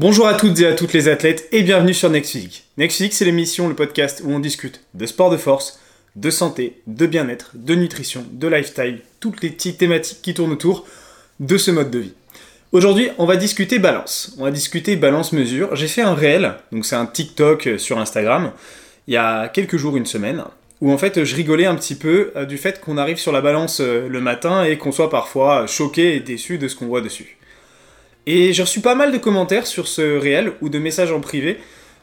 Bonjour à toutes et à toutes les athlètes et bienvenue sur Next Physique. Next Physique, c'est l'émission, le podcast où on discute de sport de force, de santé, de bien-être, de nutrition, de lifestyle, toutes les petites thématiques qui tournent autour de ce mode de vie. Aujourd'hui, on va discuter balance. On va discuter balance-mesure. J'ai fait un réel, donc c'est un TikTok sur Instagram, il y a quelques jours, une semaine, où en fait je rigolais un petit peu euh, du fait qu'on arrive sur la balance euh, le matin et qu'on soit parfois choqué et déçu de ce qu'on voit dessus. Et j'ai reçu pas mal de commentaires sur ce réel ou de messages en privé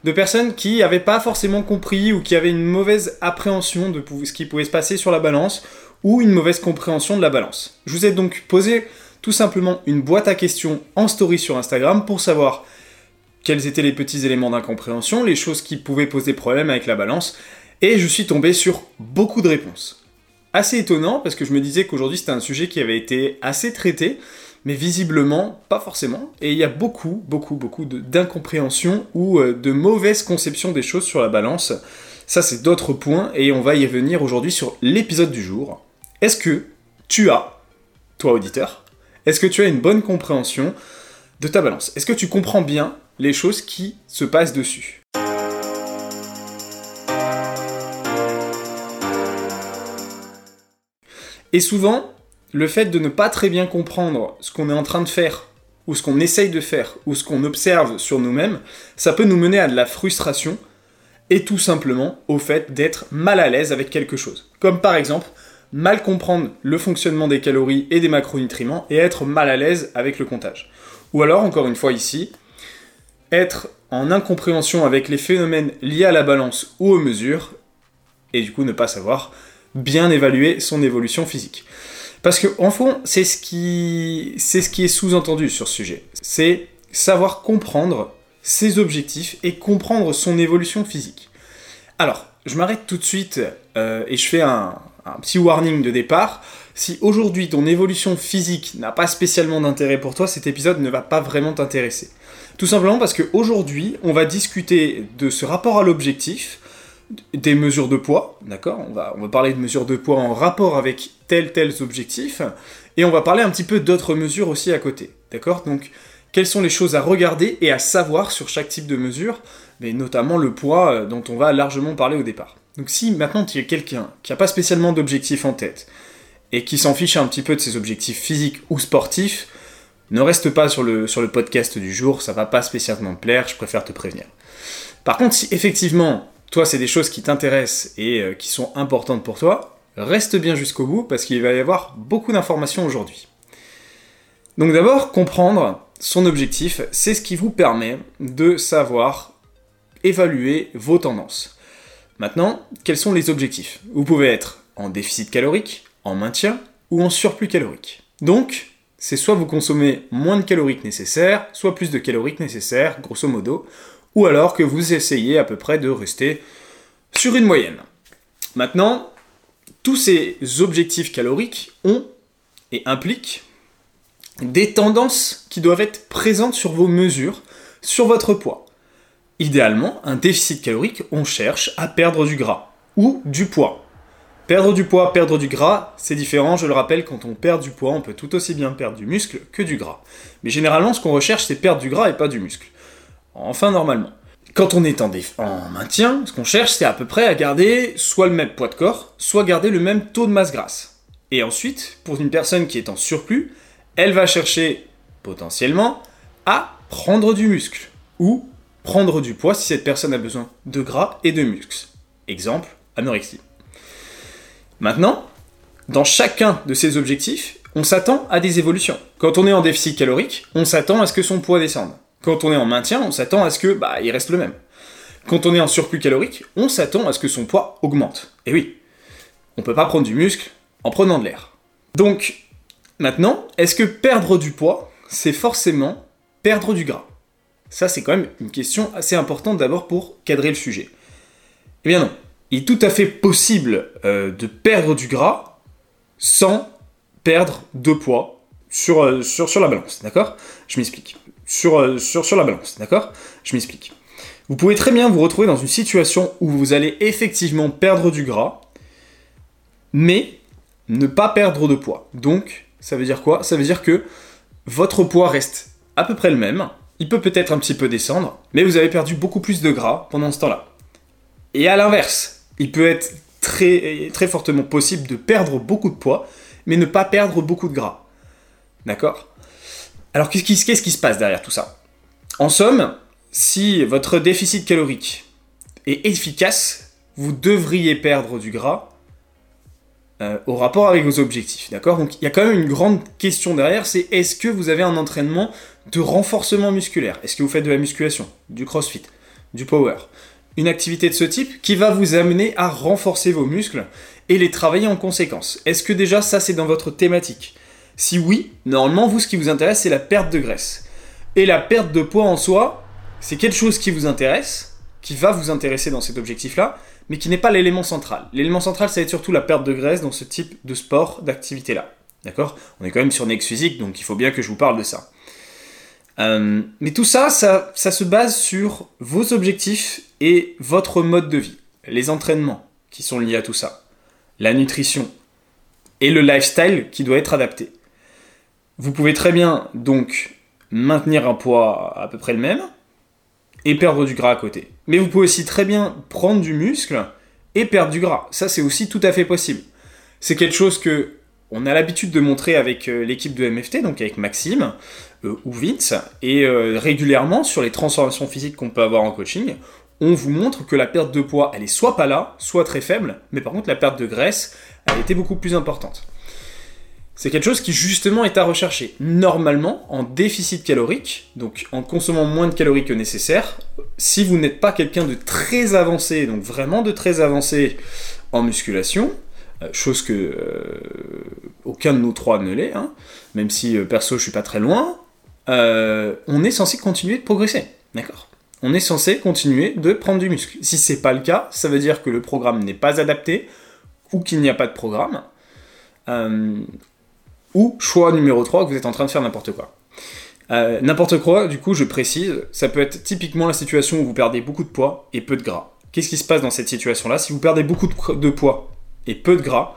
de personnes qui n'avaient pas forcément compris ou qui avaient une mauvaise appréhension de ce qui pouvait se passer sur la balance ou une mauvaise compréhension de la balance. Je vous ai donc posé tout simplement une boîte à questions en story sur Instagram pour savoir quels étaient les petits éléments d'incompréhension, les choses qui pouvaient poser problème avec la balance, et je suis tombé sur beaucoup de réponses. Assez étonnant parce que je me disais qu'aujourd'hui c'était un sujet qui avait été assez traité, mais visiblement pas forcément. Et il y a beaucoup, beaucoup, beaucoup d'incompréhension ou euh, de mauvaise conception des choses sur la balance. Ça, c'est d'autres points et on va y revenir aujourd'hui sur l'épisode du jour. Est-ce que tu as, toi auditeur, est-ce que tu as une bonne compréhension de ta balance? Est-ce que tu comprends bien les choses qui se passent dessus? Et souvent, le fait de ne pas très bien comprendre ce qu'on est en train de faire, ou ce qu'on essaye de faire, ou ce qu'on observe sur nous-mêmes, ça peut nous mener à de la frustration, et tout simplement au fait d'être mal à l'aise avec quelque chose. Comme par exemple, mal comprendre le fonctionnement des calories et des macronutriments, et être mal à l'aise avec le comptage. Ou alors, encore une fois ici, être en incompréhension avec les phénomènes liés à la balance ou aux mesures, et du coup ne pas savoir bien évaluer son évolution physique. Parce que, en fond, c'est ce qui, c'est ce qui est sous-entendu sur ce sujet. C'est savoir comprendre ses objectifs et comprendre son évolution physique. Alors, je m'arrête tout de suite euh, et je fais un, un, petit warning de départ. Si aujourd'hui ton évolution physique n'a pas spécialement d'intérêt pour toi, cet épisode ne va pas vraiment t'intéresser. Tout simplement parce qu'aujourd'hui, on va discuter de ce rapport à l'objectif, des mesures de poids, d'accord on va, on va parler de mesures de poids en rapport avec tels tels objectifs, et on va parler un petit peu d'autres mesures aussi à côté, d'accord Donc, quelles sont les choses à regarder et à savoir sur chaque type de mesure, mais notamment le poids euh, dont on va largement parler au départ. Donc si maintenant tu es quelqu'un qui n'a pas spécialement d'objectif en tête, et qui s'en fiche un petit peu de ses objectifs physiques ou sportifs, ne reste pas sur le, sur le podcast du jour, ça va pas spécialement te plaire, je préfère te prévenir. Par contre, si effectivement toi, c'est des choses qui t'intéressent et euh, qui sont importantes pour toi, reste bien jusqu'au bout parce qu'il va y avoir beaucoup d'informations aujourd'hui. Donc d'abord, comprendre son objectif, c'est ce qui vous permet de savoir évaluer vos tendances. Maintenant, quels sont les objectifs? Vous pouvez être en déficit calorique, en maintien ou en surplus calorique. Donc, c'est soit vous consommez moins de calories que nécessaire, soit plus de calories que nécessaire, grosso modo, ou alors que vous essayez à peu près de rester sur une moyenne. Maintenant, tous ces objectifs caloriques ont et impliquent des tendances qui doivent être présentes sur vos mesures, sur votre poids. Idéalement, un déficit calorique, on cherche à perdre du gras ou du poids. Perdre du poids, perdre du gras, c'est différent, je le rappelle, quand on perd du poids, on peut tout aussi bien perdre du muscle que du gras. Mais généralement, ce qu'on recherche, c'est perdre du gras et pas du muscle. Enfin, normalement. Quand on est en, en maintien, ce qu'on cherche, c'est à peu près à garder soit le même poids de corps, soit garder le même taux de masse grasse. Et ensuite, pour une personne qui est en surplus, elle va chercher potentiellement à prendre du muscle ou prendre du poids si cette personne a besoin de gras et de muscles. Exemple, anorexie. Maintenant, dans chacun de ces objectifs, on s'attend à des évolutions. Quand on est en déficit calorique, on s'attend à ce que son poids descende. Quand on est en maintien, on s'attend à ce que bah, il reste le même. Quand on est en surplus calorique, on s'attend à ce que son poids augmente. Et oui, on peut pas prendre du muscle en prenant de l'air. Donc, maintenant, est-ce que perdre du poids, c'est forcément perdre du gras? Ça, c'est quand même une question assez importante d'abord pour cadrer le sujet. Eh bien non, il est tout à fait possible euh, de perdre du gras sans perdre de poids sur, euh, la balance, d'accord? Je m'explique. Euh, sur, la balance, d'accord? Je m'explique. Vous pouvez très bien vous retrouver dans une situation où vous allez effectivement perdre du gras, mais ne pas perdre de poids. Donc, ça veut dire quoi? Ça veut dire que votre poids reste à peu près le même, il peut peut-être un petit peu descendre, mais vous avez perdu beaucoup plus de gras pendant ce temps-là. Et à l'inverse, il peut être très fortement possible de perdre beaucoup de poids, mais ne pas perdre beaucoup de gras. D'accord? Alors qu'est-ce qui, se passe derrière tout ça? En somme, si votre déficit calorique est efficace, vous devriez perdre du gras euh, au rapport avec vos objectifs. D'accord? Donc il y a quand même une grande question derrière, c'est est-ce que vous avez un entraînement de renforcement musculaire? Est-ce que vous faites de la musculation, du crossfit, du power? Une activité de ce type qui va vous amener à renforcer vos muscles et les travailler en conséquence. Est-ce que déjà ça c'est dans votre thématique? Si oui, normalement vous ce qui vous intéresse c'est la perte de graisse. Et la perte de poids en soi, c'est quelque chose qui vous intéresse, qui va vous intéresser dans cet objectif-là, mais qui n'est pas l'élément central. L'élément central, ça va être surtout la perte de graisse dans ce type de sport, d'activité-là. D'accord? On est quand même sur Next donc il faut bien que je vous parle de ça. Euh, mais tout ça, ça se base sur vos objectifs et votre mode de vie. Les entraînements qui sont liés à tout ça. La nutrition. Et le lifestyle qui doit être adapté. Vous pouvez très bien donc maintenir un poids à peu près le même, et perdre du gras à côté. Mais vous pouvez aussi très bien prendre du muscle et perdre du gras. Ça, c'est aussi tout à fait possible. C'est quelque chose que on a l'habitude de montrer avec euh, l'équipe de MFT, donc avec Maxime euh, ou Vince, et euh, régulièrement sur les transformations physiques qu'on peut avoir en coaching, on vous montre que la perte de poids, elle est soit pas là, soit très faible, mais par contre la perte de graisse, elle était beaucoup plus importante. C'est quelque chose qui justement est à rechercher. Normalement, en déficit calorique, donc en consommant moins de calories que nécessaire, si vous n'êtes pas quelqu'un de très avancé, donc vraiment de très avancé en musculation, euh, chose que euh, aucun de nous trois ne l'est, hein, même si euh, perso je suis pas très loin, on est censé continuer de progresser, d'accord? On est censé continuer de prendre du muscle. Si c'est pas le cas, ça veut dire que le programme n'est pas adapté ou qu'il n'y a pas de programme. Ou choix numéro 3, que vous êtes en train de faire n'importe quoi. Euh, n'importe quoi, du coup, je précise, ça peut être typiquement la situation où vous perdez beaucoup de poids et peu de gras. Qu'est-ce qui se passe dans cette situation-là? Si vous perdez beaucoup de poids et peu de gras,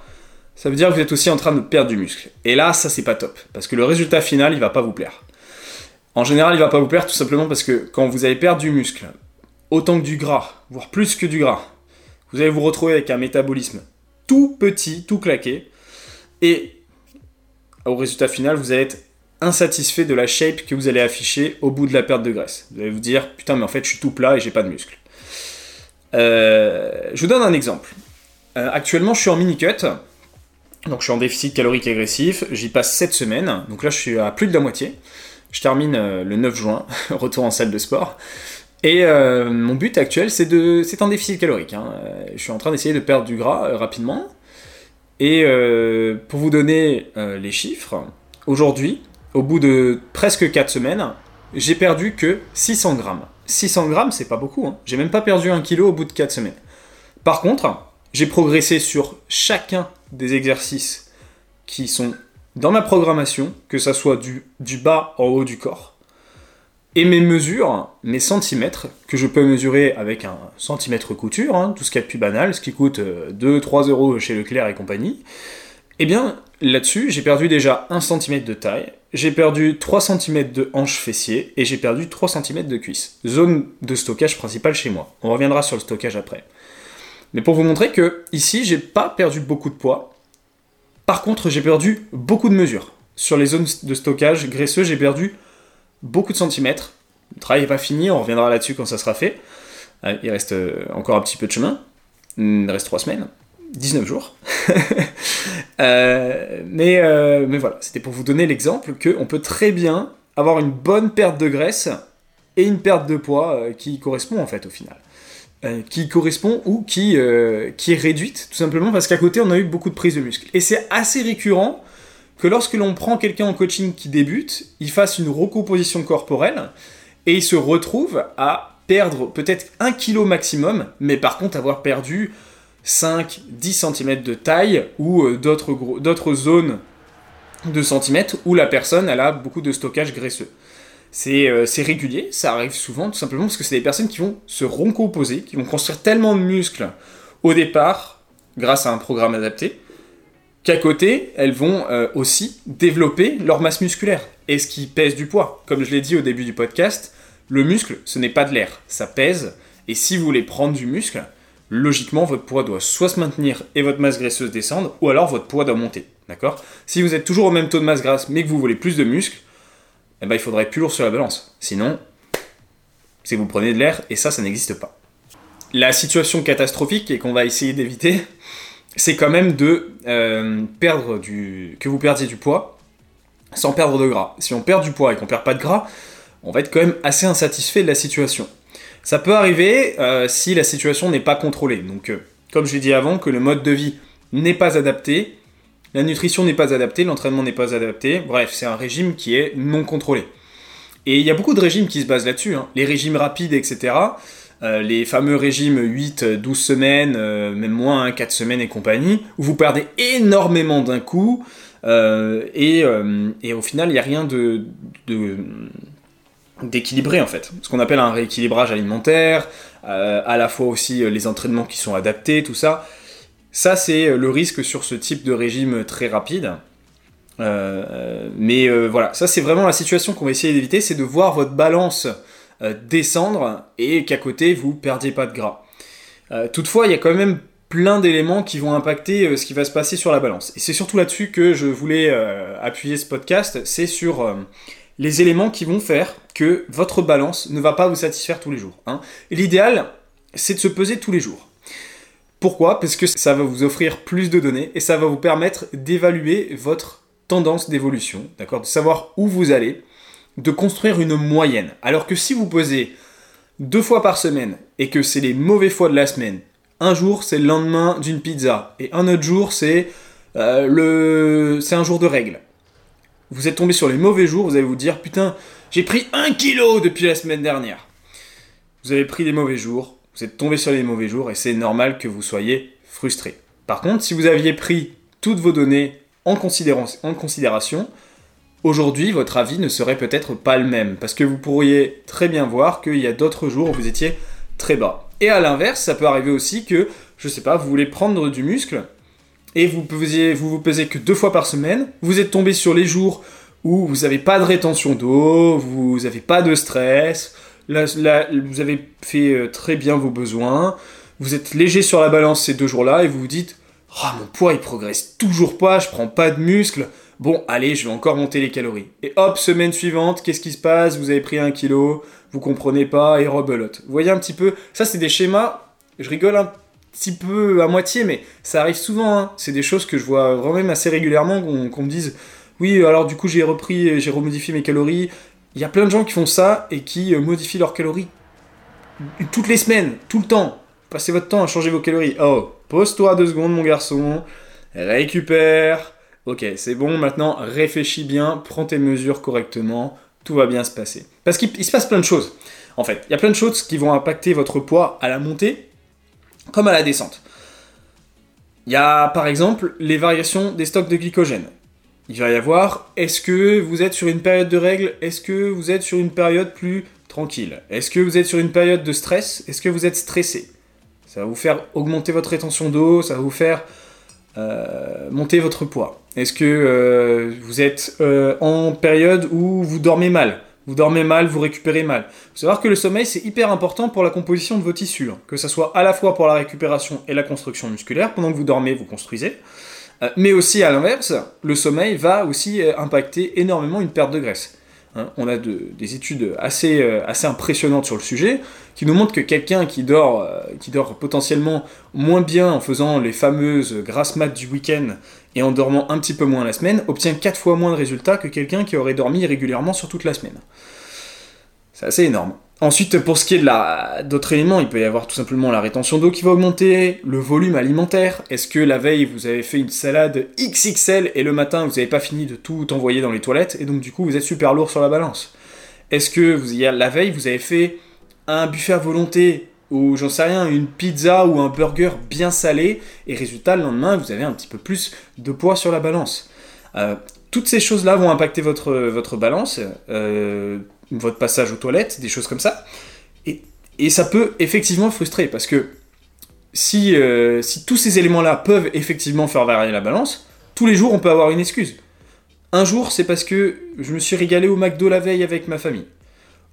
ça veut dire que vous êtes aussi en train de perdre du muscle. Et là, ça c'est pas top, parce que le résultat final, il va pas vous plaire. En général, il va pas vous plaire tout simplement parce que quand vous allez perdre du muscle, autant que du gras, voire plus que du gras, vous allez vous retrouver avec un métabolisme tout petit, tout claqué, et au résultat final, vous allez être insatisfait de la shape que vous allez afficher au bout de la perte de graisse. Vous allez vous dire, putain, mais en fait, je suis tout plat et j'ai pas de muscles. Euh, je vous donne un exemple. Euh, actuellement, je suis en mini-cut. Donc, je suis en déficit calorique agressif. J'y passe 7 semaines. Donc là, je suis à plus de la moitié. Je termine euh, le 9 juin, retour en salle de sport. Et mon but actuel, c'est de, un déficit calorique. Hein. Je suis en train d'essayer de perdre du gras rapidement. Et euh, pour vous donner euh, les chiffres, aujourd'hui, au bout de presque 4 semaines, j'ai perdu que 600 grammes. 600 grammes, c'est pas beaucoup. Hein. J'ai même pas perdu un kilo au bout de 4 semaines. Par contre, j'ai progressé sur chacun des exercices qui sont dans ma programmation, que ça soit du, du bas en haut du corps et mes mesures, mes centimètres, que je peux mesurer avec un centimètre couture, hein, tout ce qui est plus banal, ce qui coûte 2-3 euh, euros chez Leclerc et compagnie, eh bien là-dessus, j'ai perdu déjà 1 cm de taille, j'ai perdu 3 cm de hanche fessier et j'ai perdu 3 cm de cuisse. Zone de stockage principale chez moi. On reviendra sur le stockage après. Mais pour vous montrer que ici, j'ai pas perdu beaucoup de poids. Par contre, j'ai perdu beaucoup de mesures. Sur les zones de stockage graisseux, j'ai perdu beaucoup de centimètres. Le travail n'est pas fini, on reviendra là-dessus quand ça sera fait. Euh, il reste euh, encore un petit peu de chemin. Il reste 3 semaines, 19 jours. Euh, mais, mais voilà, c'était pour vous donner l'exemple qu'on peut très bien avoir une bonne perte de graisse et une perte de poids qui correspond en fait au final. qui correspond ou qui, qui est réduite, tout simplement parce qu'à côté on a eu beaucoup de prise de muscle. Et c'est assez récurrent que lorsque l'on prend quelqu'un en coaching qui débute, il fasse une recomposition corporelle et il se retrouve à perdre peut-être un kilo maximum, mais par contre avoir perdu 5, 10 cm de taille ou euh, d'autres zones de centimètres où la personne a beaucoup de stockage graisseux. Euh, c'est régulier, ça arrive souvent tout simplement parce que c'est des personnes qui vont se recomposer, qui vont construire tellement de muscles au départ grâce à un programme adapté, qu'à côté, elles vont euh, aussi développer leur masse musculaire. est-ce qu'il pèse du poids Comme je l'ai dit au début du podcast, le muscle, ce n'est pas de l'air, ça pèse. Et si vous voulez prendre du muscle, logiquement, votre poids doit soit se maintenir et votre masse graisseuse descendre, ou alors votre poids doit monter. D'accord? Si vous êtes toujours au même taux de masse grasse, mais que vous voulez plus de muscle, eh ben, il faudrait plus lourd sur la balance. Sinon, c'est que vous prenez de l'air, et ça, ça n'existe pas. La situation catastrophique, et qu'on va essayer d'éviter, c'est quand même de euh, perdre du... que vous perdiez du poids sans perdre de gras. Si on perd du poids et qu'on perd pas de gras, on va être quand même assez insatisfait de la situation. Ça peut arriver euh, si la situation n'est pas contrôlée. Donc, euh, comme je l'ai dit avant, que le mode de vie n'est pas adapté, la nutrition n'est pas adaptée, l'entraînement n'est pas adapté. Bref, c'est un régime qui est non contrôlé. Et il y a beaucoup de régimes qui se basent là-dessus. Hein. Les régimes rapides, etc. Euh, les fameux régimes 8, 12 semaines, même moins, 4 hein, semaines et compagnie, où vous perdez énormément d'un coup. et, au final, il n'y a rien de d'équilibrer en fait. Ce qu'on appelle un rééquilibrage alimentaire, euh, à la fois aussi euh, les entraînements qui sont adaptés, tout ça. Ça, c'est euh, le risque sur ce type de régime très rapide. mais voilà, ça c'est vraiment la situation qu'on va essayer d'éviter, c'est de voir votre balance descendre et qu'à côté vous perdiez pas de gras. toutefois, il y a quand même plein d'éléments qui vont impacter ce qui va se passer sur la balance. Et c'est surtout là-dessus que je voulais appuyer ce podcast, c'est sur les éléments qui vont faire que votre balance ne va pas vous satisfaire tous les jours. Hein. L'idéal, c'est de se peser tous les jours. Pourquoi? Parce que ça va vous offrir plus de données et ça va vous permettre d'évaluer votre tendance d'évolution, d'accord? De savoir où vous allez, de construire une moyenne. Alors que si vous pesez deux fois par semaine et que c'est les mauvais fois de la semaine, un jour c'est le lendemain d'une pizza et un autre jour c'est euh, un jour de règle vous êtes tombé sur les mauvais jours, vous allez vous dire putain, j'ai pris un kilo depuis la semaine dernière. Vous avez pris des mauvais jours, vous êtes tombé sur les mauvais jours et c'est normal que vous soyez frustré. Par contre, si vous aviez pris toutes vos données en considération, aujourd'hui votre avis ne serait peut-être pas le même parce que vous pourriez très bien voir qu'il y a d'autres jours où vous étiez très bas. Et à l'inverse, ça peut arriver aussi que, je sais pas, vous voulez prendre du muscle et vous ne vous, pesez que deux fois par semaine, vous êtes tombé sur les jours où vous n'avez pas de rétention d'eau, vous n'avez pas de stress, vous avez fait euh, très bien vos besoins, vous êtes léger sur la balance ces deux jours-là et vous vous dites Ah, mon poids il progresse toujours pas, je prends pas de muscle. Bon, allez, je vais encore monter les calories. Et hop, semaine suivante, qu'est-ce qui se passe? Vous avez pris un kilo, vous comprenez pas et rebelote. Vous voyez un petit peu Ça, c'est des schémas. Je rigole un petit peu à moitié, mais ça arrive souvent. Hein. C'est des choses que je vois vraiment assez régulièrement qu'on me dise oui, alors du coup j'ai repris, j'ai remodifié mes calories. Il y a plein de gens qui font ça et qui euh, modifient leurs calories toutes les semaines, tout le temps. Passez votre temps à changer vos calories. Oh, pose-toi deux secondes, mon garçon. Récupère. Ok, c'est bon. Maintenant, réfléchis bien, prends tes mesures correctement. Tout va bien se passer. Parce qu'il se passe plein de choses. En fait, il y a plein de choses qui vont impacter votre poids à la montée comme à la descente. Il y a par exemple les variations des stocks de glycogène. Il va y avoir, est-ce que vous êtes sur une période de règles? Est-ce que vous êtes sur une période plus tranquille? Est-ce que vous êtes sur une période de stress? Est-ce que vous êtes stressé? Ça va vous faire augmenter votre rétention d'eau, ça va vous faire euh, monter votre poids. Est-ce que euh, vous êtes euh, en période où vous dormez mal? Vous dormez mal, vous récupérez mal. Faut savoir que le sommeil, c'est hyper important pour la composition de vos tissus. Hein. Que ce soit à la fois pour la récupération et la construction musculaire. Pendant que vous dormez, vous construisez. Mais aussi à l'inverse, le sommeil va aussi impacter énormément une perte de graisse. Hein. on a des études assez, euh, assez impressionnantes sur le sujet qui nous montrent que quelqu'un qui dort, qui dort potentiellement moins bien en faisant les fameuses grasses mat du week-end et en dormant un petit peu moins la semaine, obtient 4 fois moins de résultats que quelqu'un qui aurait dormi régulièrement sur toute la semaine. C'est assez énorme. Ensuite, pour ce qui est d'autres éléments, il peut y avoir tout simplement la rétention d'eau qui va augmenter, le volume alimentaire. Est-ce que la veille, vous avez fait une salade XXL et le matin, vous n'avez pas fini de tout envoyer dans les toilettes et donc du coup, vous êtes super lourd sur la balance? Est-ce que vous, la veille, vous avez fait un buffet à volonté ou j'en sais rien, une pizza ou un burger bien salé, et résultat, le lendemain, vous avez un petit peu plus de poids sur la balance? Euh, toutes ces choses-là vont impacter votre, votre balance, euh, votre passage aux toilettes, des choses comme ça. Et, et, ça peut effectivement frustrer, parce que si, euh, si tous ces éléments-là peuvent effectivement faire varier la balance, tous les jours, on peut avoir une excuse. Un jour, c'est parce que je me suis régalé au McDo la veille avec ma famille.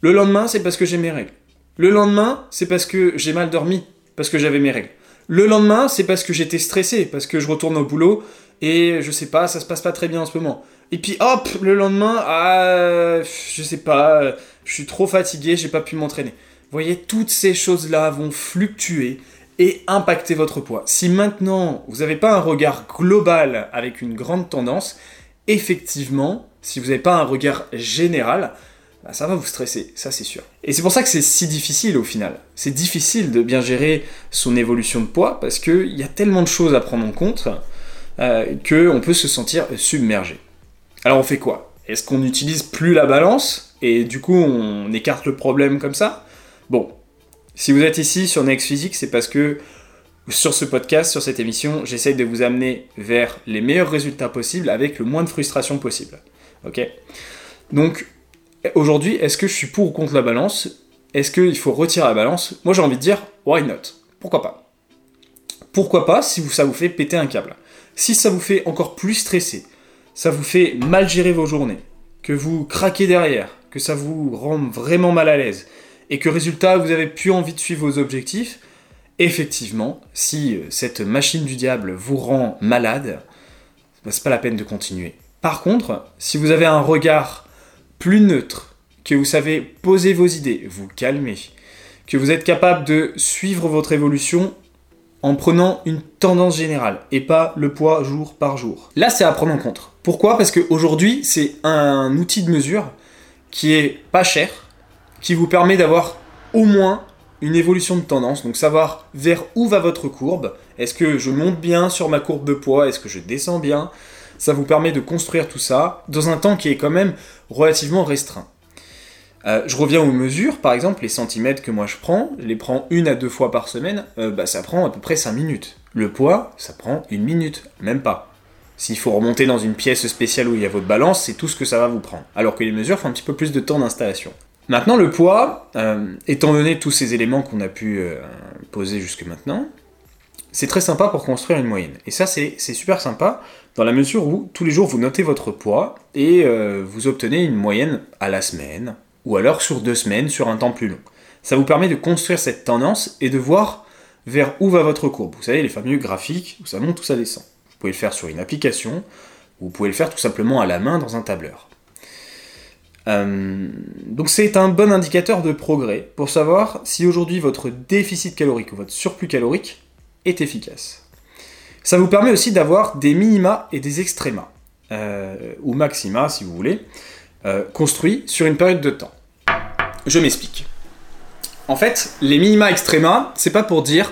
Le lendemain, c'est parce que j'ai mes règles. Le lendemain, c'est parce que j'ai mal dormi, parce que j'avais mes règles. Le lendemain, c'est parce que j'étais stressé, parce que je retourne au boulot et je sais pas, ça se passe pas très bien en ce moment. Et puis hop, le lendemain, ah, je sais pas, je suis trop fatigué, j'ai pas pu m'entraîner. Vous voyez, toutes ces choses-là vont fluctuer et impacter votre poids. Si maintenant vous n'avez pas un regard global avec une grande tendance, effectivement, si vous n'avez pas un regard général, bah, ça va vous stresser, ça c'est sûr. Et c'est pour ça que c'est si difficile au final. C'est difficile de bien gérer son évolution de poids parce qu'il y a tellement de choses à prendre en compte euh, qu'on peut se sentir submergé. Alors on fait quoi? Est-ce qu'on n'utilise plus la balance et du coup on écarte le problème comme ça? Bon, si vous êtes ici sur Next Physique, c'est parce que sur ce podcast, sur cette émission, j'essaye de vous amener vers les meilleurs résultats possibles avec le moins de frustration possible. Ok? Donc aujourd'hui, est-ce que je suis pour ou contre la balance? Est-ce qu'il faut retirer la balance? Moi j'ai envie de dire, why not? Pourquoi pas? Pourquoi pas si ça vous fait péter un câble? Si ça vous fait encore plus stresser, ça vous fait mal gérer vos journées, que vous craquez derrière, que ça vous rend vraiment mal à l'aise, et que résultat, vous avez plus envie de suivre vos objectifs, effectivement, si euh, cette machine du diable vous rend malade, bah, c'est pas la peine de continuer. Par contre, si vous avez un regard plus neutre, que vous savez poser vos idées, vous calmer, que vous êtes capable de suivre votre évolution en prenant une tendance générale et pas le poids jour par jour. Là, c'est à prendre en compte. Pourquoi? Parce qu'aujourd'hui, c'est un outil de mesure qui est pas cher, qui vous permet d'avoir au moins une évolution de tendance, donc savoir vers où va votre courbe. Est-ce que je monte bien sur ma courbe de poids? Est-ce que je descends bien? Ça vous permet de construire tout ça dans un temps qui est quand même relativement restreint. Euh, je reviens aux mesures, par exemple, les centimètres que moi je prends, je les prends une à deux fois par semaine, euh, bah, ça prend à peu près 5 minutes. Le poids, ça prend une minute, même pas. S'il faut remonter dans une pièce spéciale où il y a votre balance, c'est tout ce que ça va vous prendre. Alors que les mesures font un petit peu plus de temps d'installation. Maintenant, le poids, euh, étant donné tous ces éléments qu'on a pu poser jusque maintenant, c'est très sympa pour construire une moyenne. Et ça, c'est super sympa dans la mesure où tous les jours vous notez votre poids et vous obtenez une moyenne à la semaine, ou alors sur deux semaines, sur un temps plus long. Ça vous permet de construire cette tendance et de voir vers où va votre courbe. Vous savez, les fameux graphiques où ça monte ou ça descend. Pouvez le faire sur une application, ou vous pouvez le faire tout simplement à la main dans un tableur. Euh, donc c'est un bon indicateur de progrès pour savoir si aujourd'hui votre déficit calorique ou votre surplus calorique est efficace. Ça vous permet aussi d'avoir des minima et des extrémas, euh, ou maxima si vous voulez, euh, construits sur une période de temps. Je m'explique. En fait, les minima extrema, c'est pas pour dire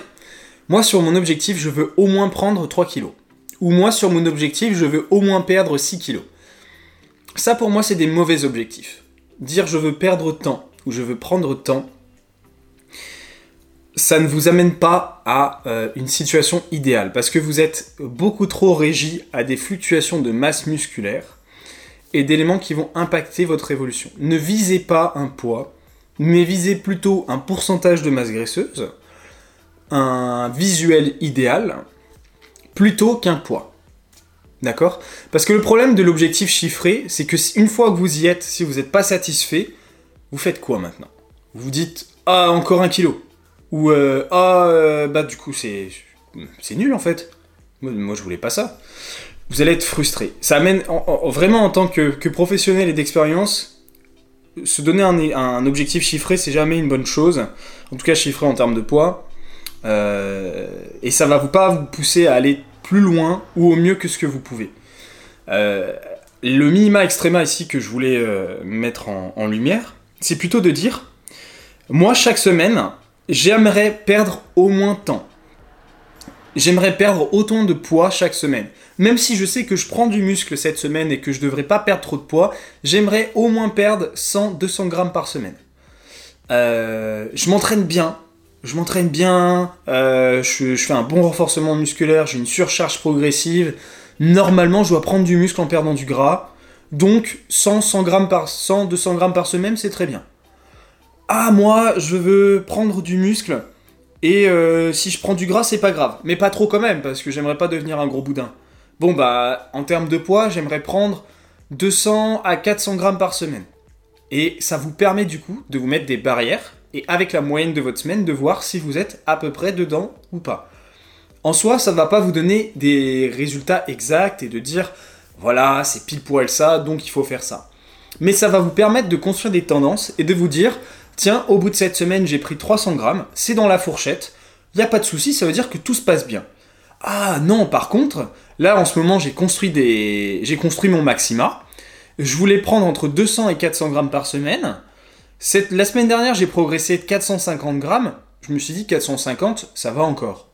moi sur mon objectif je veux au moins prendre 3 kilos. Ou moi sur mon objectif je veux au moins perdre 6 kilos. Ça pour moi c'est des mauvais objectifs. Dire je veux perdre temps ou je veux prendre temps, ça ne vous amène pas à euh, une situation idéale parce que vous êtes beaucoup trop régi à des fluctuations de masse musculaire et d'éléments qui vont impacter votre évolution. Ne visez pas un poids, mais visez plutôt un pourcentage de masse graisseuse, un visuel idéal, plutôt qu'un poids. D'accord? Parce que le problème de l'objectif chiffré, c'est que une fois que vous y êtes, si vous n'êtes pas satisfait, vous faites quoi maintenant? Vous dites Ah, encore un kilo. Ou euh, Ah, euh, bah du coup, c'est, c'est nul en fait. Moi, je voulais pas ça. Vous allez être frustré. Ça amène, vraiment en tant que, que professionnel et d'expérience, se donner un, objectif chiffré, c'est jamais une bonne chose. En tout cas, chiffré en termes de poids. Euh, et ça va vous pas vous pousser à aller plus loin ou au mieux que ce que vous pouvez. Euh, le minima extrema ici que je voulais euh, mettre en, lumière, c'est plutôt de dire, moi chaque semaine, j'aimerais perdre au moins tant. J'aimerais perdre autant de poids chaque semaine. Même si je sais que je prends du muscle cette semaine et que je devrais pas perdre trop de poids, j'aimerais au moins perdre 100-200 grammes par semaine. Je m'entraîne bien, je m'entraîne bien, euh, je, fais un bon renforcement musculaire, j'ai une surcharge progressive. Normalement, je dois prendre du muscle en perdant du gras. Donc 100, 100 grammes par 100, 200 grammes par semaine, c'est très bien. Ah moi, je veux prendre du muscle et euh, si je prends du gras, c'est pas grave, mais pas trop quand même parce que j'aimerais pas devenir un gros boudin. Bon bah, en termes de poids, j'aimerais prendre 200 à 400 grammes par semaine. Et ça vous permet du coup de vous mettre des barrières et avec la moyenne de votre semaine de voir si vous êtes à peu près dedans ou pas. En soi, ça ne va pas vous donner des résultats exacts et de dire voilà, c'est pile poil ça, donc il faut faire ça. Mais ça va vous permettre de construire des tendances et de vous dire tiens, au bout de cette semaine, j'ai pris 300 grammes, c'est dans la fourchette, il n'y a pas de souci, ça veut dire que tout se passe bien. Ah non, par contre, là en ce moment, j'ai construit, des... j'ai construit mon maxima. Je voulais prendre entre 200 et 400 grammes par semaine. La semaine dernière, j'ai progressé de 450 grammes. Je me suis dit 450, ça va encore.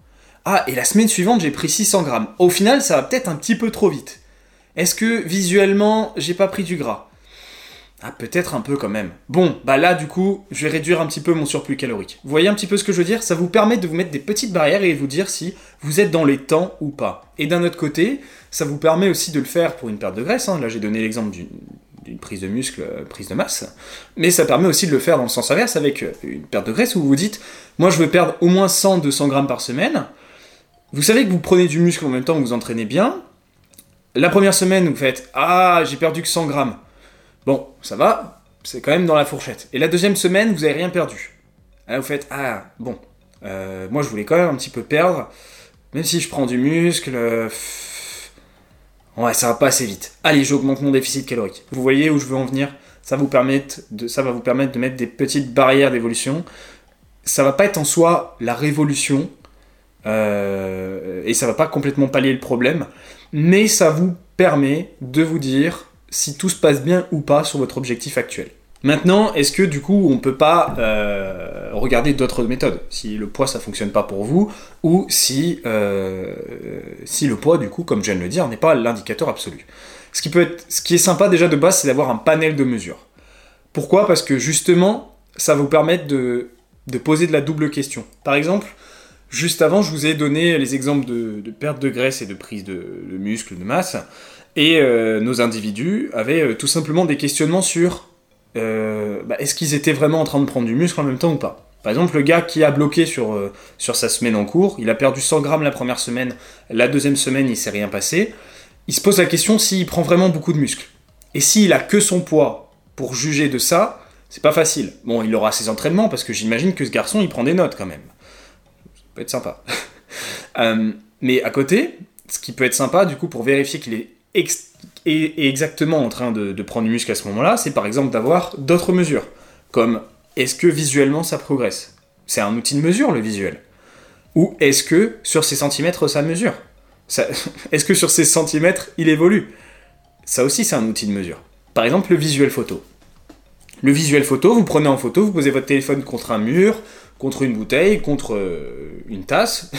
Ah, et la semaine suivante, j'ai pris 600 grammes. Au final, ça va peut-être un petit peu trop vite. Est-ce que visuellement, j'ai pas pris du gras? Ah, peut-être un peu quand même. Bon, bah là, du coup, je vais réduire un petit peu mon surplus calorique. Vous voyez un petit peu ce que je veux dire? Ça vous permet de vous mettre des petites barrières et de vous dire si vous êtes dans les temps ou pas. Et d'un autre côté, ça vous permet aussi de le faire pour une perte de graisse. Hein. Là, j'ai donné l'exemple d'une prise de muscle, euh, prise de masse. Mais ça permet aussi de le faire dans le sens inverse avec euh, une perte de graisse où vous vous dites, moi, je veux perdre au moins 100-200 grammes par semaine. Vous savez que vous prenez du muscle en même temps que vous entraînez bien. La première semaine, vous faites, ah, j'ai perdu que 100 grammes. Bon, ça va, c'est quand même dans la fourchette. Et la deuxième semaine, vous n'avez rien perdu. Là, vous faites Ah, bon, euh, moi je voulais quand même un petit peu perdre, même si je prends du muscle. Ouais, ça va pas assez vite. Allez, j'augmente mon déficit calorique. Vous voyez où je veux en venir? Ça, vous de, ça va vous permettre de mettre des petites barrières d'évolution. Ça va pas être en soi la révolution, euh, et ça va pas complètement pallier le problème, mais ça vous permet de vous dire si tout se passe bien ou pas sur votre objectif actuel. Maintenant, est-ce que du coup on peut pas euh, regarder d'autres méthodes? Si le poids ça fonctionne pas pour vous, ou si, euh, si le poids du coup, comme je viens de le dire, n'est pas l'indicateur absolu. Ce qui, peut être, ce est sympa déjà de base, c'est d'avoir un panel de mesures. Pourquoi? Parce que justement, ça va vous permettre de, poser de la double question. Par exemple, juste avant, je vous ai donné les exemples de, perte de graisse et de prise de, de muscle, de masse. Et euh, nos individus avaient tout simplement des questionnements sur euh, bah, est-ce qu'ils étaient vraiment en train de prendre du muscle en même temps ou pas? Par exemple, le gars qui a bloqué sur, sur sa semaine en cours, il a perdu 100 grammes la première semaine, la deuxième semaine il s'est rien passé, il se pose la question s'il prend vraiment beaucoup de muscle. Et s'il a que son poids pour juger de ça, c'est pas facile. Bon, il aura ses entraînements parce que j'imagine que ce garçon il prend des notes quand même. Ça peut être sympa. mais à côté, ce qui peut être sympa du coup pour vérifier qu'il est est, exactement en train de, prendre du muscle à ce moment-là, c'est par exemple d'avoir d'autres mesures, comme est-ce que visuellement ça progresse? C'est un outil de mesure le visuel. Ou est-ce que sur ces centimètres ça mesure? Est-ce que sur ces centimètres il évolue? Ça aussi c'est un outil de mesure. Par exemple le visuel photo. Le visuel photo, vous prenez en photo, vous posez votre téléphone contre un mur, contre une bouteille, contre euh, une tasse,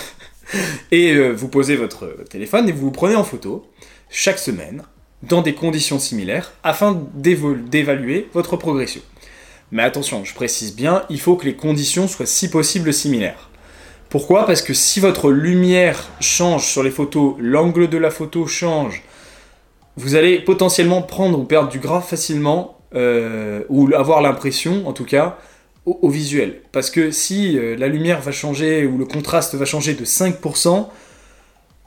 et euh, vous posez votre téléphone et vous vous prenez en photo chaque semaine, dans des conditions similaires, afin d'évaluer votre progression. Mais attention, je précise bien, il faut que les conditions soient si possible similaires. Pourquoi? Parce que si votre lumière change sur les photos, l'angle de la photo change, vous allez potentiellement prendre ou perdre du gras facilement, euh, ou avoir l'impression, en tout cas, au, visuel. Parce que si euh, la lumière va changer ou le contraste va changer de 5%,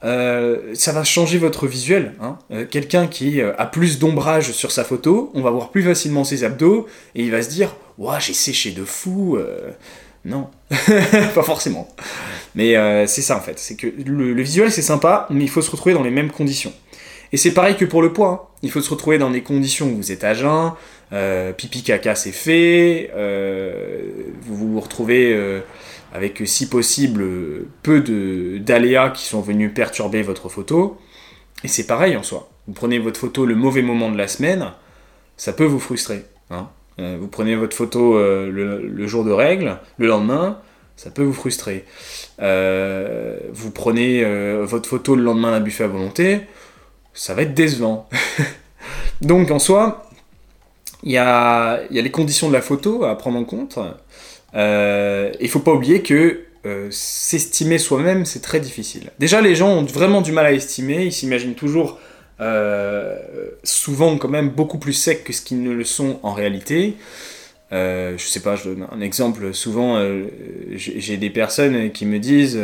euh, ça va changer votre visuel. Hein. Euh, quelqu'un qui euh, a plus d'ombrage sur sa photo, on va voir plus facilement ses abdos et il va se dire Ouah, j'ai séché de fou. Non, pas forcément. Mais c'est ça en fait. C'est que le, visuel c'est sympa, mais il faut se retrouver dans les mêmes conditions. Et c'est pareil que pour le poids. Hein. Il faut se retrouver dans des conditions où vous êtes à jeun, pipi caca c'est fait, vous vous retrouvez avec si possible peu d'aléas qui sont venus perturber votre photo. Et c'est pareil en soi. Vous prenez votre photo le mauvais moment de la semaine, ça peut vous frustrer. Hein. Euh, vous prenez votre photo euh, le, jour de règle, le lendemain, ça peut vous frustrer. Euh, vous prenez votre photo le lendemain d'un buffet à volonté, ça va être décevant. Donc en soi, il y a, les conditions de la photo à prendre en compte. Euh, il faut pas oublier que euh, s'estimer soi-même, c'est très difficile. Déjà, les gens ont vraiment du mal à estimer, ils s'imaginent toujours euh, souvent quand même beaucoup plus secs que ce qu'ils ne le sont en réalité. je sais pas, je donne un exemple. Souvent, j'ai des personnes qui me disent,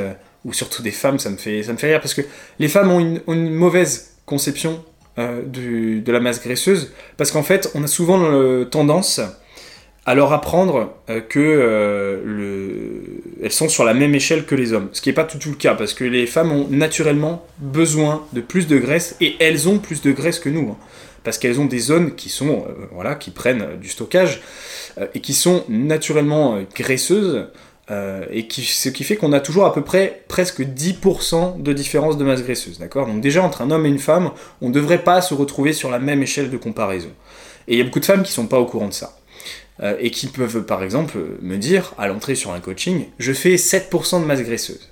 ou surtout des femmes, ça me fait, ça me fait rire, parce que les femmes ont une, mauvaise conception de, la masse graisseuse, parce qu'en fait, on a souvent tendance à leur apprendre euh, que euh, le... elles sont sur la même échelle que les hommes. Ce qui n'est pas tout, tout, le cas, parce que les femmes ont naturellement besoin de plus de graisse, et elles ont plus de graisse que nous. Hein. parce qu'elles ont des zones qui sont, euh, voilà, qui prennent du stockage, et qui sont naturellement graisseuses, et ce qui fait qu'on a toujours à peu près presque 10% de différence de masse graisseuse, d'accord? Donc déjà, entre un homme et une femme, on ne devrait pas se retrouver sur la même échelle de comparaison. Et il y a beaucoup de femmes qui ne sont pas au courant de ça. Euh, et qui peuvent par exemple me dire à l'entrée sur un coaching, je fais 7% de masse graisseuse.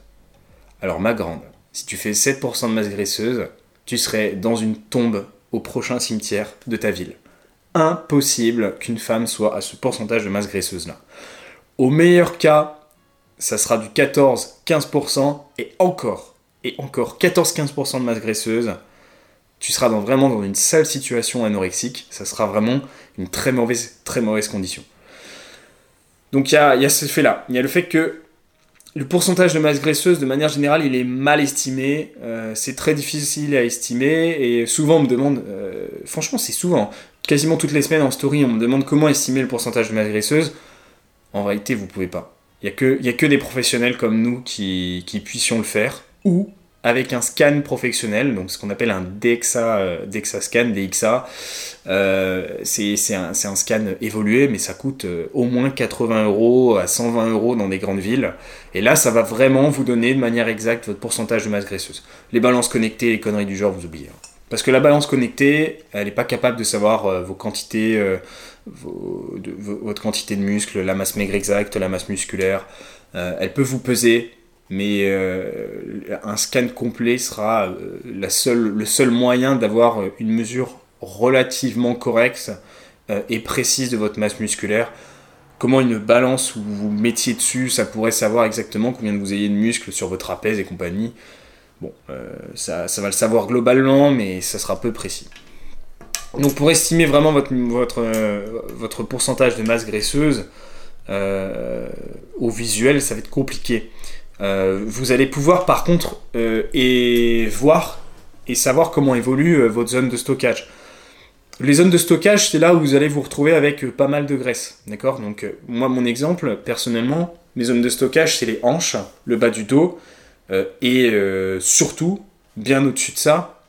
Alors ma grande, si tu fais 7% de masse graisseuse, tu serais dans une tombe au prochain cimetière de ta ville. Impossible qu'une femme soit à ce pourcentage de masse graisseuse là. Au meilleur cas, ça sera du 14-15% et encore, et encore 14-15% de masse graisseuse, tu seras vraiment dans une sale situation anorexique, ça sera vraiment une très mauvaise, très mauvaise condition. Donc il y a, ce fait-là. Il y a le fait que le pourcentage de masse graisseuse, de manière générale, il est mal estimé. Euh, c'est très difficile à estimer. Et souvent, on me demande, euh, franchement, c'est souvent, quasiment toutes les semaines en story, on me demande comment estimer le pourcentage de masse graisseuse. En réalité, vous pouvez pas. Il n'y a, que, a que des professionnels comme nous qui, qui puissions le faire. Ou avec un scan professionnel, donc ce qu'on appelle un DEXA, euh, DEXA scan, DXA. Euh, c'est un, scan évolué, mais ça coûte euh, au moins 80 euros à 120 euros dans des grandes villes. Et là, ça va vraiment vous donner de manière exacte votre pourcentage de masse graisseuse. Les balances connectées, les conneries du genre, vous oubliez. Hein. Parce que la balance connectée, elle n'est pas capable de savoir vos quantités, votre quantité de muscle, la masse maigre exacte, la masse musculaire. elle peut vous peser, mais euh, un scan complet sera euh, la seule, le seul moyen d'avoir euh, une mesure relativement correcte et précise de votre masse musculaire. Comment une balance où vous mettiez dessus, ça pourrait savoir exactement combien vous ayez de muscles sur votre trapèze et compagnie. Bon, ça, ça, va le savoir globalement, mais ça sera peu précis. Donc pour estimer vraiment votre, votre, votre pourcentage de masse graisseuse, au visuel, ça va être compliqué. Euh, vous allez pouvoir par contre euh, et voir et savoir comment évolue euh, votre zone de stockage. Les zones de stockage, c'est là où vous allez vous retrouver avec pas mal de graisse. D'accord? Donc, moi, mon exemple, personnellement, mes zones de stockage, c'est les hanches, le bas du dos, et surtout, bien au-dessus de ça,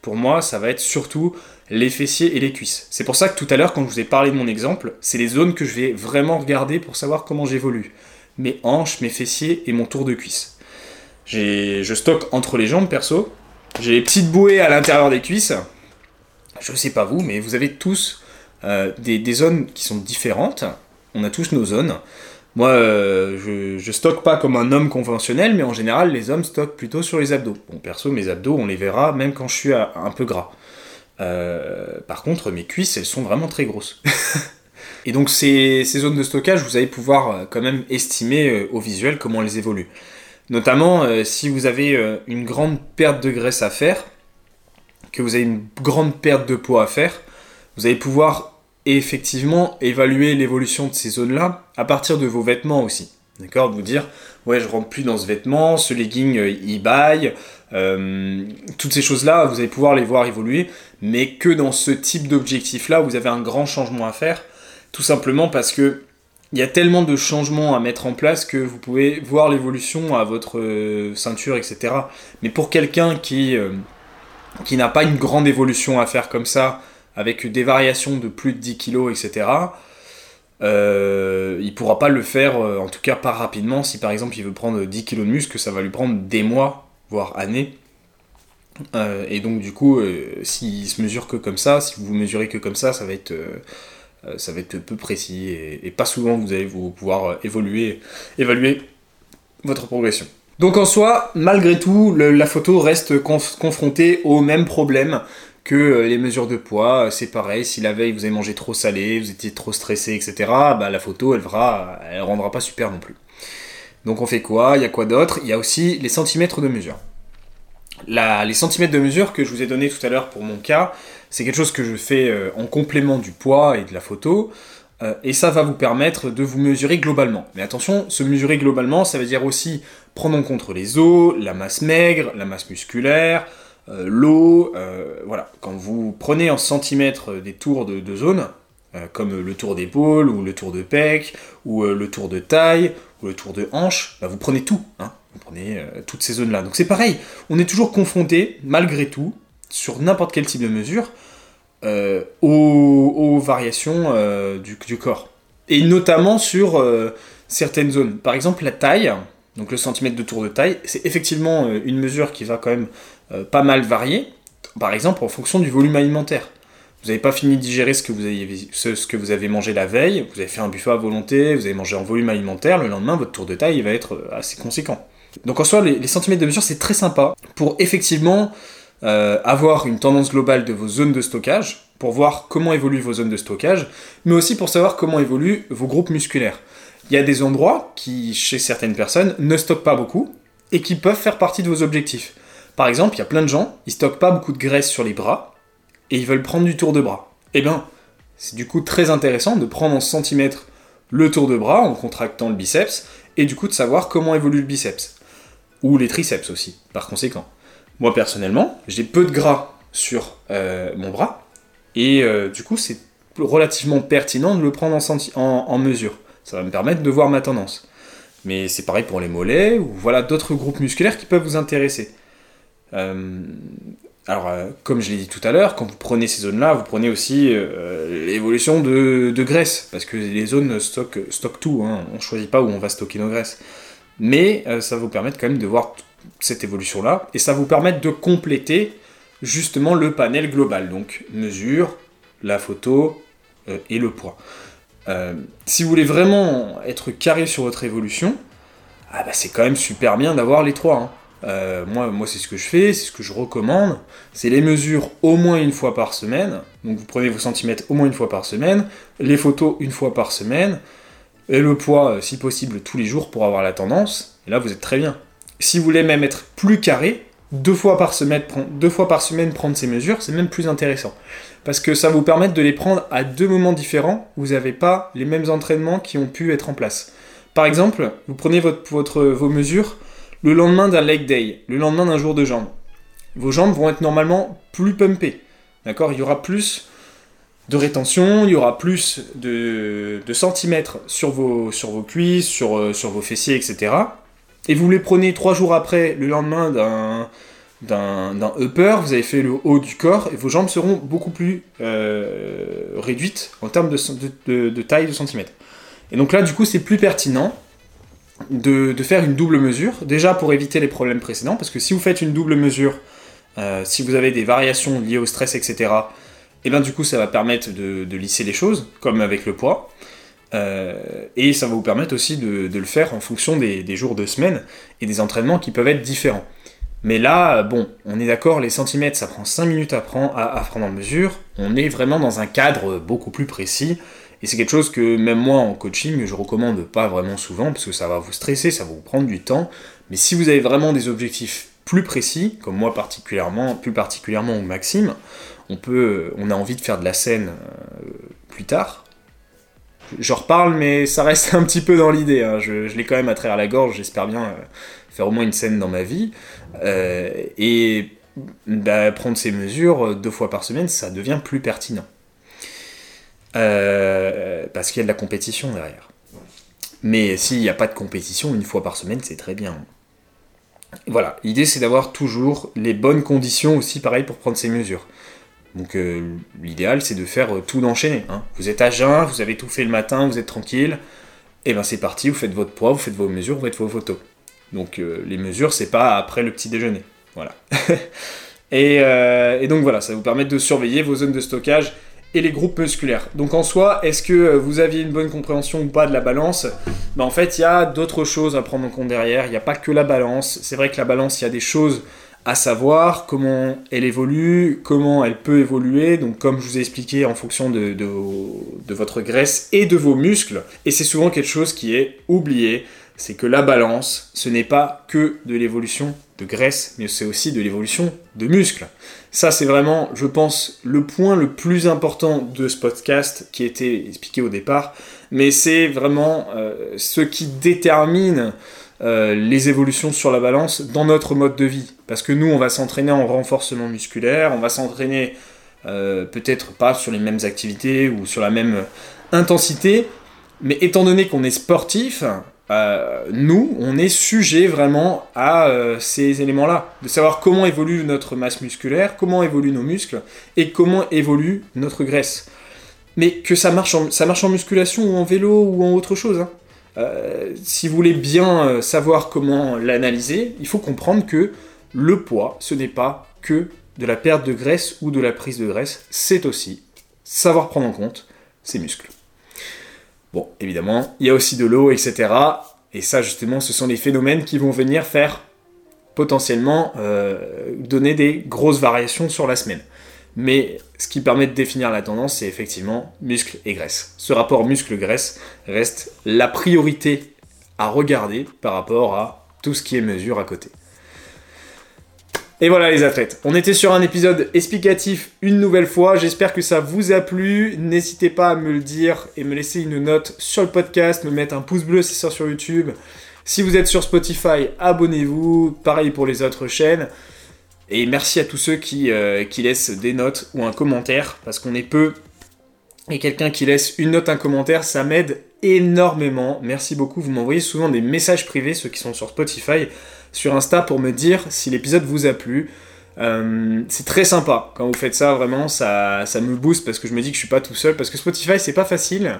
pour moi, ça va être surtout les fessiers et les cuisses. C'est pour ça que tout à l'heure, quand je vous ai parlé de mon exemple, c'est les zones que je vais vraiment regarder pour savoir comment j'évolue mes hanches, mes fessiers et mon tour de cuisse. Je stocke entre les jambes perso. J'ai les petites bouées à l'intérieur des cuisses. Je sais pas vous, mais vous avez tous euh, des, zones qui sont différentes. On a tous nos zones. Moi, euh, je, je, stocke pas comme un homme conventionnel, mais en général, les hommes stockent plutôt sur les abdos. Bon, perso, mes abdos, on les verra même quand je suis un peu gras. Euh, par contre, mes cuisses, elles sont vraiment très grosses. Et donc ces, zones de stockage, vous allez pouvoir euh, quand même estimer euh, au visuel comment elles évoluent. Notamment euh, si vous avez une grande perte de graisse à faire, que vous avez une grande perte de poids à faire, vous allez pouvoir effectivement évaluer l'évolution de ces zones-là à partir de vos vêtements aussi. D'accord? Vous dire, ouais, je rentre plus dans ce vêtement, ce legging, il baille. toutes ces choses-là, vous allez pouvoir les voir évoluer, mais que dans ce type d'objectif-là, vous avez un grand changement à faire, tout simplement parce que il y a tellement de changements à mettre en place que vous pouvez voir l'évolution à votre euh, ceinture, etc. Mais pour quelqu'un qui, euh, qui n'a pas une grande évolution à faire comme ça, avec des variations de plus de 10 kg, etc., euh, il pourra pas le faire, euh, en tout cas pas rapidement. Si par exemple il veut prendre 10 kg de muscle, ça va lui prendre des mois, voire années. et donc du coup, s'il se mesure que comme ça, si vous vous mesurez que comme ça, ça va être ça va être peu précis et, pas souvent vous allez vous pouvoir euh, évoluer, évaluer votre progression. Donc en soi, malgré tout, la photo reste confrontée au même problème que euh, les mesures de poids. C'est pareil, si la veille vous avez mangé trop salé, vous étiez trop stressé, etc., bah, la photo, elle, ne elle rendra pas super non plus. Donc on fait quoi? Il y a quoi d'autre? Il y a aussi les centimètres de mesure. les centimètres de mesure que je vous ai donné tout à l'heure pour mon cas, c'est quelque chose que je fais euh, en complément du poids et de la photo. Euh, et ça va vous permettre de vous mesurer globalement. Mais attention, se mesurer globalement, ça veut dire aussi prendre en compte les os, la masse maigre, la masse musculaire, euh, l'eau, voilà. Quand vous prenez en centimètres des tours de, zone, comme le tour d'épaule, ou le tour de pec, ou le tour de taille, ou le tour de hanche, bah, vous prenez tout, hein. vous prenez toutes ces zones-là. Donc c'est pareil, on est toujours confronté, malgré tout, sur n'importe quel type de mesure, aux, variations du, du, corps. Et notamment sur certaines zones. Par exemple, la taille, donc le centimètre de tour de taille, c'est effectivement euh, une mesure qui va quand même euh, pas mal varier, par exemple en fonction du volume alimentaire. Vous n'avez pas fini de digérer ce que, vous avez, mangé la veille, vous avez fait un buffet à volonté, vous avez mangé en volume alimentaire, le lendemain votre tour de taille va être euh, assez conséquent. Donc en soi, les, centimètres de mesure, c'est très sympa pour effectivement avoir une tendance globale de vos zones de stockage, pour voir comment évoluent vos zones de stockage, mais aussi pour savoir comment évoluent vos groupes musculaires il y a des endroits qui, chez certaines personnes, ne stockent pas beaucoup et qui peuvent faire partie de vos objectifs. Par exemple, il y a plein de gens, ils stockent pas beaucoup de graisse sur les bras et ils veulent prendre du tour de bras. Eh bien, c'est du coup très intéressant de prendre en centimètres le tour de bras en contractant le biceps et du coup de savoir comment évolue le biceps. Ou les triceps aussi, par conséquent. Moi personnellement, j'ai peu de gras sur euh, mon bras et euh, du coup c'est relativement pertinent de le prendre en, mesure. Ça va me permettre de voir ma tendance. Mais c'est pareil pour les mollets ou voilà d'autres groupes musculaires qui peuvent vous intéresser. Euh, alors, euh, comme je l'ai dit tout à l'heure, quand vous prenez ces zones-là, vous prenez aussi euh, l'évolution de, graisse, parce que les zones stockent, tout, hein. on ne choisit pas où on va stocker nos graisses. Mais ça va vous permettre quand même de voir cette évolution-là, et ça vous permettre de compléter justement le panel global, donc mesure, la photo et le poids. Euh, si vous voulez vraiment être carré sur votre évolution, ah bah c'est quand même super bien d'avoir les trois. Hein. Euh, moi, moi c'est ce que je fais, c'est ce que je recommande. C'est les mesures au moins une fois par semaine. Donc vous prenez vos centimètres au moins une fois par semaine, les photos une fois par semaine, et le poids, euh, si possible, tous les jours pour avoir la tendance. Et là, vous êtes très bien. Si vous voulez même être plus carré, deux fois par semaine, prendre ces mesures, c'est même plus intéressant parce que ça vous permet de les prendre à deux moments différents, vous n'avez pas les mêmes entraînements qui ont pu être en place. Par exemple, vous prenez votre, vos mesures le lendemain d'un leg day, le lendemain d'un jour de jambes. Vos jambes vont être normalement plus pumpées, d'accord? Il y aura plus de rétention, il y aura plus de, centimètres sur vos, sur vos cuisses, sur, euh, sur vos fessiers, etc. Et vous les prenez trois jours après, le lendemain d'un upper, vous avez fait le haut du corps et vos jambes seront beaucoup plus euh, réduites en termes de, taille de centimètres. Et donc là, du coup, c'est plus pertinent de, faire une double mesure, déjà pour éviter les problèmes précédents, parce que si vous faites une double mesure, euh, si vous avez des variations liées au stress, etc., et bien du coup, ça va permettre de, lisser les choses, comme avec le poids. Euh, et ça va vous permettre aussi de, le faire en fonction des, jours de semaine et des entraînements qui peuvent être différents. Mais là, bon, on est d'accord, les centimètres, ça prend 5 minutes à prendre, prendre en mesure. On est vraiment dans un cadre beaucoup plus précis. Et c'est quelque chose que même moi en coaching, je recommande pas vraiment souvent, parce que ça va vous stresser, ça va vous prendre du temps. Mais si vous avez vraiment des objectifs plus précis, comme moi particulièrement, plus particulièrement ou Maxime, on peut, on a envie de faire de la scène euh, plus tard. J'en reparle, mais ça reste un petit peu dans l'idée. Hein. Je, l'ai quand même à travers la gorge, j'espère bien euh, faire au moins une scène dans ma vie. Euh, et bah, prendre ces mesures deux fois par semaine, ça devient plus pertinent. Euh, parce qu'il y a de la compétition derrière. Mais s'il n'y a pas de compétition, une fois par semaine, c'est très bien. Voilà, l'idée c'est d'avoir toujours les bonnes conditions aussi, pareil, pour prendre ces mesures. Donc euh, l'idéal c'est de faire tout d'enchaîner. Hein. Vous êtes à jeun, vous avez tout fait le matin, vous êtes tranquille, et ben c'est parti, vous faites votre poids, vous faites vos mesures, vous faites vos photos. Donc euh, les mesures, c'est pas après le petit déjeuner. Voilà. Euh, et, donc voilà, ça vous permet de surveiller vos zones de stockage et les groupes musculaires. Donc en soi, est-ce que euh, vous aviez une bonne compréhension ou pas de la balance? Ben, En fait, il y a d'autres choses à prendre en compte derrière. Il n'y a pas que la balance. C'est vrai que la balance, il y a des choses à savoir, comment elle évolue, comment elle peut évoluer, donc comme je vous ai expliqué en fonction de, votre graisse et de vos muscles. Et c'est souvent quelque chose qui est oublié c'est que la balance, ce n'est pas que de l'évolution de graisse, mais c'est aussi de l'évolution de muscles. Ça, c'est vraiment, je pense, le point le plus important de ce podcast qui était expliqué au départ, mais c'est vraiment euh, ce qui détermine euh, les évolutions sur la balance dans notre mode de vie. Parce que nous, on va s'entraîner en renforcement musculaire, on va s'entraîner euh, peut-être pas sur les mêmes activités ou sur la même intensité, mais étant donné qu'on est sportif, euh, nous, on est sujet vraiment à ces éléments-là, de savoir comment évolue notre masse musculaire, comment évoluent nos muscles et comment évolue notre graisse. Mais que ça marche en, ça marche en musculation ou en vélo ou en autre chose. Hein. Euh, si vous voulez bien euh, savoir comment l'analyser, il faut comprendre que le poids, ce n'est pas que de la perte de graisse ou de la prise de graisse, c'est aussi savoir prendre en compte ses muscles. Bon, évidemment, il y a aussi de l'eau, etc. Et ça, justement, ce sont les phénomènes qui vont venir faire potentiellement euh, donner des grosses variations sur la semaine. Mais ce qui permet de définir la tendance, c'est effectivement muscle et graisse. Ce rapport muscle-graisse reste la priorité à regarder par rapport à tout ce qui est mesure à côté. Et voilà les athlètes, on était sur un épisode explicatif une nouvelle fois, j'espère que ça vous a plu, n'hésitez pas à me le dire et me laisser une note sur le podcast, me mettre un pouce bleu si c'est sur YouTube. Si vous êtes sur Spotify, abonnez-vous, pareil pour les autres chaînes. Et merci à tous ceux qui, euh, qui laissent des notes ou un commentaire, parce qu'on est peu. Et quelqu'un qui laisse une note, un commentaire, ça m'aide énormément. Merci beaucoup. Vous m'envoyez souvent des messages privés, ceux qui sont sur Spotify, sur Insta, pour me dire si l'épisode vous a plu. Euh, c'est très sympa quand vous faites ça, vraiment, ça, me booste parce que je me dis que je suis pas tout seul. Parce que Spotify, c'est pas facile.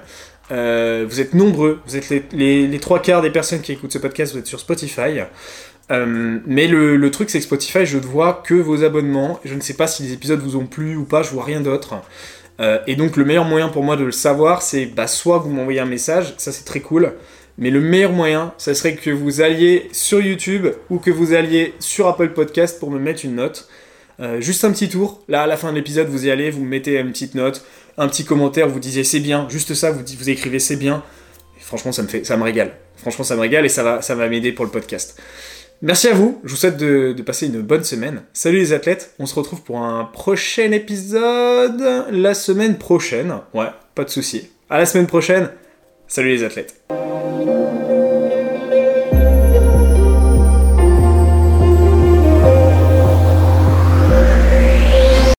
Euh, vous êtes nombreux, vous êtes les, trois quarts des personnes qui écoutent ce podcast, vous êtes sur Spotify. Euh, mais le, truc, c'est que Spotify, je ne vois que vos abonnements. Je ne sais pas si les épisodes vous ont plu ou pas, je vois rien d'autre. Euh, et donc, le meilleur moyen pour moi de le savoir, c'est bah, soit vous m'envoyez un message, ça c'est très cool. Mais le meilleur moyen, ça serait que vous alliez sur YouTube ou que vous alliez sur Apple Podcast pour me mettre une note. Euh, juste un petit tour. Là, à la fin de l'épisode, vous y allez, vous mettez une petite note, un petit commentaire, vous disiez c'est bien. Juste ça, vous, écrivez c'est bien. franchement, ça me fait, ça me régale. Franchement, ça me régale et ça va, ça va m'aider pour le podcast. Merci à vous, je vous souhaite de, passer une bonne semaine. Salut les athlètes, on se retrouve pour un prochain épisode la semaine prochaine. Ouais, pas de souci. À la semaine prochaine. Salut les athlètes.